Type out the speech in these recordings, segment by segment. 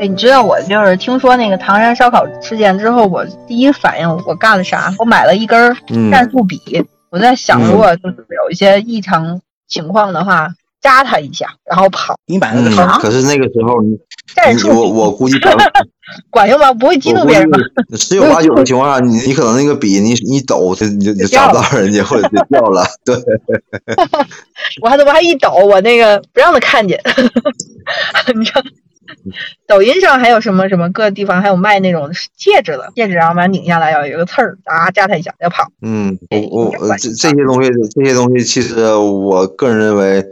哎，你知道我就是听说那个唐山烧烤事件之后，我第一反应我干了啥？我买了一根嗯战术笔，我在想，嗯如果就是有一些异常情况的话，扎他一下，然后跑。你买了嗯个啥？，可是那个时候战术笔我我估计 管用吗？不会激怒别人吧？十有八九的情况下，你你可能那个笔你你抖，它你就你就扎不到人家，或者就掉了。对，我还我还一抖，我那个不让他看见。你知道，抖音上还有什么什么各地方还有卖那种戒指的，戒指然后把它拧下来，要有一个刺儿啊，扎它一下要跑。嗯，我我呃这这些东西这些东西，其实我个人认为，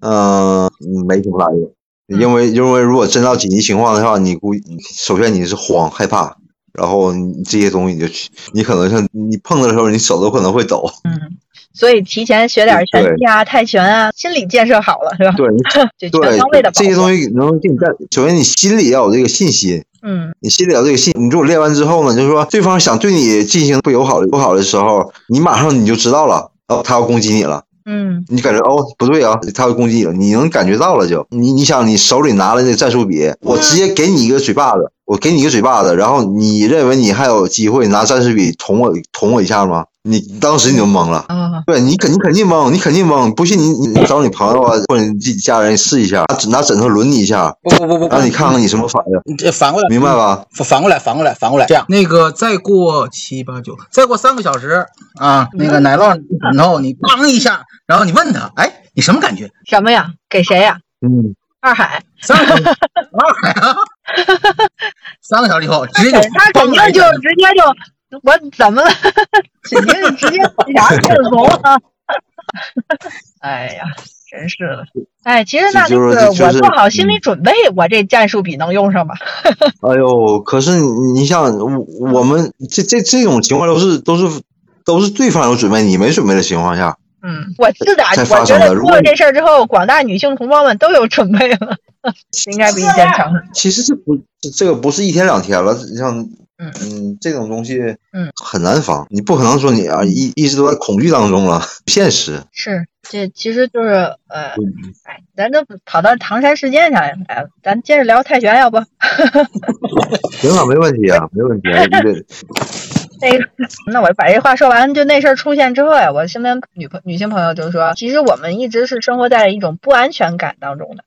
嗯、没什么大用。因为因为如果真到紧急情况的话，你估计首先你是慌害怕，然后你这些东西你就去，你可能像你碰的时候，你手都可能会抖。嗯，所以提前学点拳击啊、泰拳啊，心理建设好了是吧？对，就全方位的。这些东西能给你带，首先你心里要有这个信心，嗯你心里有这个信，你如果练完之后呢，就是说对方想对你进行不友好的不好的时候，你马上你就知道了，哦，他要攻击你了。嗯你感觉哦不对啊，他要攻击你了，你能感觉到了就你你想你手里拿了那个战术笔，我直接给你一个嘴巴子，我给你一个嘴巴子，然后你认为你还有机会拿战术笔捅我捅我一下吗？你当时你就懵了。啊对你肯你肯定懵，你肯定懵，不信你你找你朋友啊或者你自己家人试一下，拿拿枕头抡你一下，不不不不不，让你看看你什么反应，你这反过来，明白？吧？反反过来，反过来，反过来，这样，那个再过七八九，再过三个小时啊，那个奶酪，枕头你梆一下，然后你问他，哎，你什么感觉？什么呀？给谁呀？嗯，二海，三个小时，二海啊，三个小时以后直接就他肯定就直接就我怎么了？肯定是直接俩阵红了。哎呀，真是的。哎，其实那那就是就是我做好心理准备，我这战术笔能用上吧？哎呦，可是你你像我我们这这这种情况都是都是都是对方有准备，你没准备的情况下，嗯，我自打，我觉得出了这事儿之后，广大女性同胞们都有准备了，应该比以前强。其实这不这这个不是一天两天了，像嗯嗯这种东西嗯很难防，你不可能说你啊一一直都在恐惧当中了，不 现实。是，这其实就是呃，嗯哎，咱都跑到唐山事件上来了，哎，咱接着聊泰拳，要不？行啊，没问题啊，没问题啊，对对，那个，那我把这话说完，就那事儿出现之后呀，我身边女朋女性朋友就说，其实我们一直是生活在一种不安全感当中的。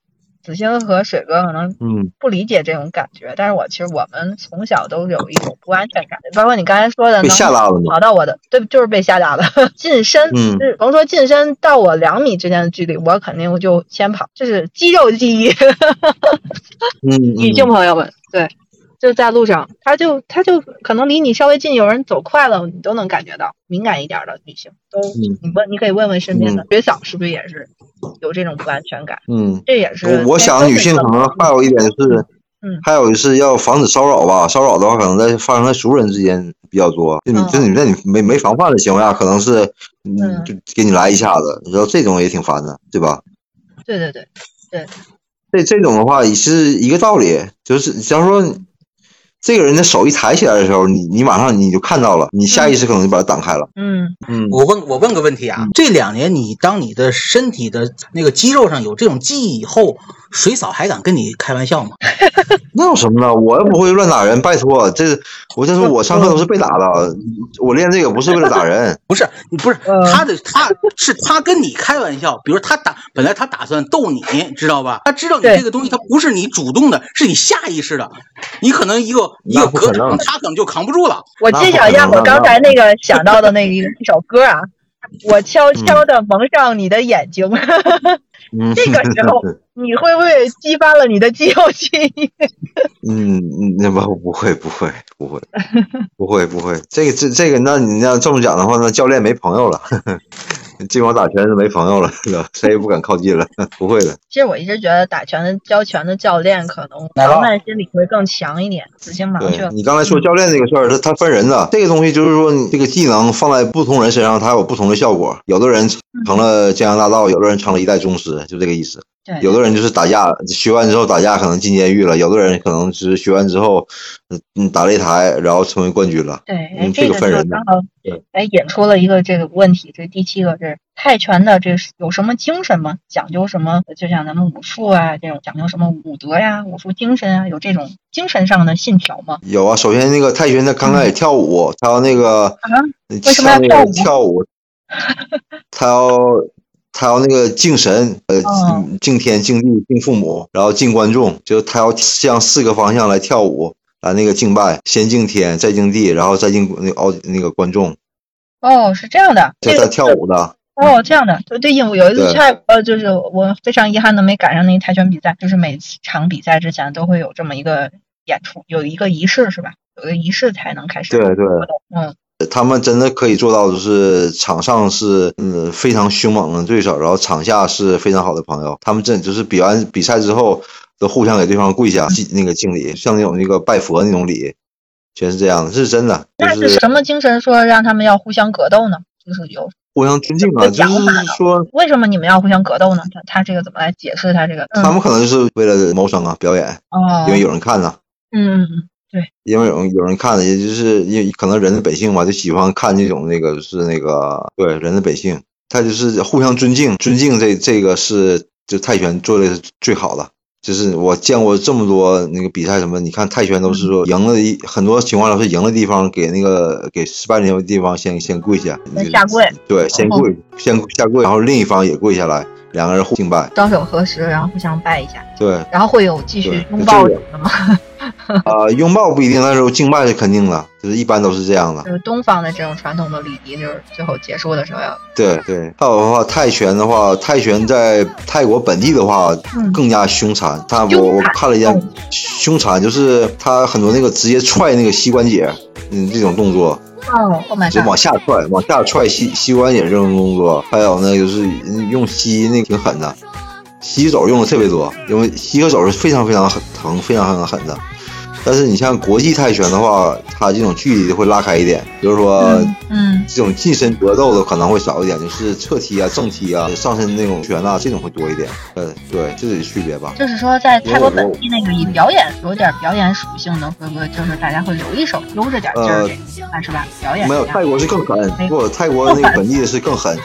子星和水哥可能嗯不理解这种感觉，但是我其实我们从小都有一种不安全感，包括你刚才说的被能吓大了？跑到我的，对，就是被吓到了。近身，嗯甭说近身到我两米之间的距离，我肯定就先跑，这是肌肉记忆。嗯，女性朋友们，对，就在路上，他就他就可能离你稍微近，有人走快了，你都能感觉到。敏感一点的女性都，嗯你问，你可以问问身边的学嫂是不是也是有这种不安全感？嗯。这也是我我想女性可能还有一点是，嗯还有是要防止骚扰吧。骚扰的话，可能在发生在熟人之间比较多。就你嗯就你在你没没防范的情况下，可能是嗯嗯就给你来一下子，你知道这种也挺烦的，对吧？对对对对，这这种的话也是一个道理，就是假如说这个人的手一抬起来的时候，你你马上你就看到了，你下意识可能就把它挡开了。嗯。嗯。我问我问个问题啊，这两年你当你的身体的那个肌肉上有这种记忆以后，水嫂还敢跟你开玩笑吗？那有什么呢？我又不会乱打人，拜托，这我这说我上课都是被打的，我练这个不是为了打人。不是，你不是呃他的，他是他跟你开玩笑，比如他打，本来他打算逗你，知道吧？他知道你这个东西，他不是你主动的，是你下意识的。你可能一个一个隔场，他可能就扛不住了。我揭晓一下我刚才那个想到的那个一首歌啊，我悄悄的蒙上你的眼睛，嗯，这个时候 你会不会激发了你的肌肉记忆？嗯，嗯那不不会不会不会不会不会，这个这这个，那你要这么讲的话，那教练没朋友了。这帮打拳是没朋友了，谁也不敢靠近了，不会的。其实我一直觉得打拳的教拳的教练可能防范心理会更强一点，自行盲对你刚才说教练这个事儿，他他分人的，这个东西就是说，你这个技能放在不同人身上，它有不同的效果。有的人成了江洋大盗，有的人成了一代宗师，就这个意思。对，有的人就是打架，学完之后打架可能进监狱了；有的人可能是学完之后，嗯，打擂台然后成为冠军了。对，这个分人的。对，哎，引出了一个这个问题，这第七个是泰拳的这有什么精神吗？讲究什么？就像咱们武术啊这种讲究什么武德呀、武术精神啊，有这种精神上的信条吗？有啊，首先那个泰拳他刚开始跳舞，他要那个啊，为什么要跳舞？跳舞，他要。他要那个敬神，呃，敬天、敬地、敬父母，然后敬观众，就他要向四个方向来跳舞，来那个敬拜，先敬天，再敬地，然后再敬那奥那个观众。哦，是这样的，这在跳舞的。哦，这样的，对对，有有一次泰呃，就是我非常遗憾的没赶上那个泰拳比赛，就是每场比赛之前都会有这么一个演出，有一个仪式是吧？有个仪式才能开始。对对，嗯。他们真的可以做到，就是场上是嗯非常凶猛的对手，然后场下是非常好的朋友。他们真就是比完比赛之后，都互相给对方跪下敬那个敬礼，像那种那个拜佛那种礼，全是这样的，这是真的。那是什么精神说让他们要互相格斗呢？就是有互相尊敬啊，就是说为什么你们要互相格斗呢？他他这个怎么来解释他这个？他们可能就是为了谋生啊，表演哦，因为有人看呢。嗯嗯嗯。对，因为有有人看的，也就是因可能人的本性嘛，就喜欢看这种那个是那个对人的本性，他就是互相尊敬，尊敬这这个是就泰拳做的是最好的，就是我见过这么多那个比赛什么，你看泰拳都是说赢了一很多情况下是赢的地方给那个给失败的地方先先跪下，下跪，对，先跪先下跪，然后另一方也跪下来，两个人互敬拜，双手合十，然后互相拜一下，对，然后会有继续拥抱的吗？啊，拥抱不一定，但是敬拜是肯定的，就是一般都是这样的。就是东方的这种传统的礼仪，就是最后结束的时候要。对对，还有的话，泰拳的话，泰拳在泰国本地的话更加凶残。他我我看了一下，凶残就是他很多那个直接踹那个膝关节，嗯，这种动作。哦，就往下踹，往下踹膝膝关节这种动作，还有呢，就是用膝那挺狠的。洗手用的特别多，因为洗个手是非常非常很疼、非常非常狠的。但是你像国际泰拳的话，它这种距离会拉开一点，比如说，嗯，这种近身格斗的可能会少一点，就是侧踢啊、正踢啊、上身那种拳啊，这种会多一点。嗯，对，这是区别吧。就是说，在泰国本地那个以表演有点表演属性的，会不会就是大家会留一手，悠着点劲儿，是吧？表演没有泰国是更狠，不，泰国那个本地的是更狠。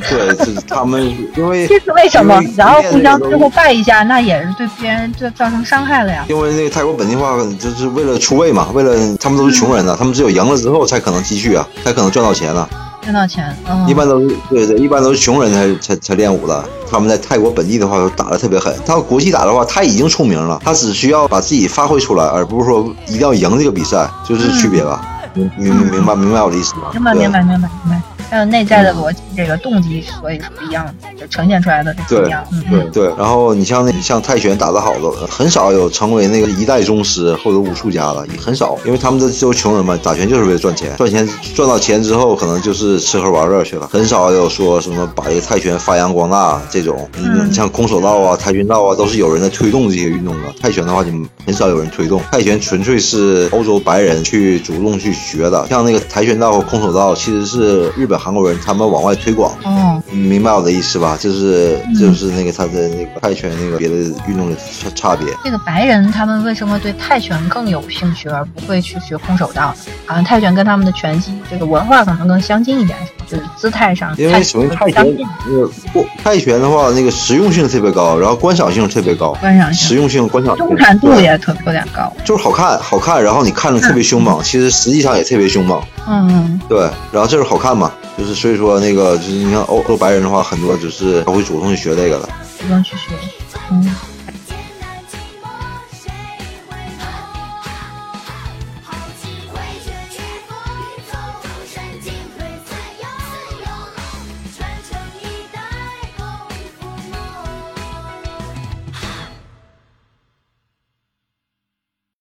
对，是他们因为这是为什么？然后互相最后拜一下，那也是对别人就造成伤害了呀。因为那个泰国本地化就是为了出位嘛，为了他们都是穷人呢，他们只有赢了之后才可能继续啊，才可能赚到钱呢。赚到钱，嗯一般都是对对，一般都是穷人才才才练武的。他们在泰国本地的话打的特别狠，他要国际打的话，他已经出名了，他只需要把自己发挥出来，而不是说一定要赢这个比赛，就是区别吧。明明明白明白我的意思吗？明白明白明白明白。还有内在的逻辑，这个动机，所以是不一样的，就呈现出来的不一样。对对。然后你像那像泰拳打得好的，很少有成为那个一代宗师或者武术家的，也很少，因为他们都都穷人嘛，打拳就是为了赚钱，赚钱赚到钱之后，可能就是吃喝玩乐去了，很少有说什么把这个泰拳发扬光大这种。嗯。像空手道啊、跆拳道啊，都是有人在推动这些运动的。泰拳的话就很少有人推动，泰拳纯粹是欧洲白人去主动去学的。像那个跆拳道和空手道，其实是日本。韩国人他们往外推广，哦，明白我的意思吧？就是就是那个他的那个泰拳那个别的运动的差差别。这个白人他们为什么对泰拳更有兴趣，而不会去学空手道？好像泰拳跟他们的拳击这个文化可能更相近一点，就是姿态上。因为首先泰拳那个不泰拳的话，那个实用性特别高，然后观赏性特别高，观赏性、实用性、观赏中产度也特有点高，就是好看，好看，然后你看着特别凶猛，其实实际上也特别凶猛。嗯，对，然后就是好看嘛。就是所以说那个就是你像欧欧白人的话，很多就是他会主动去学这个的，主动去学，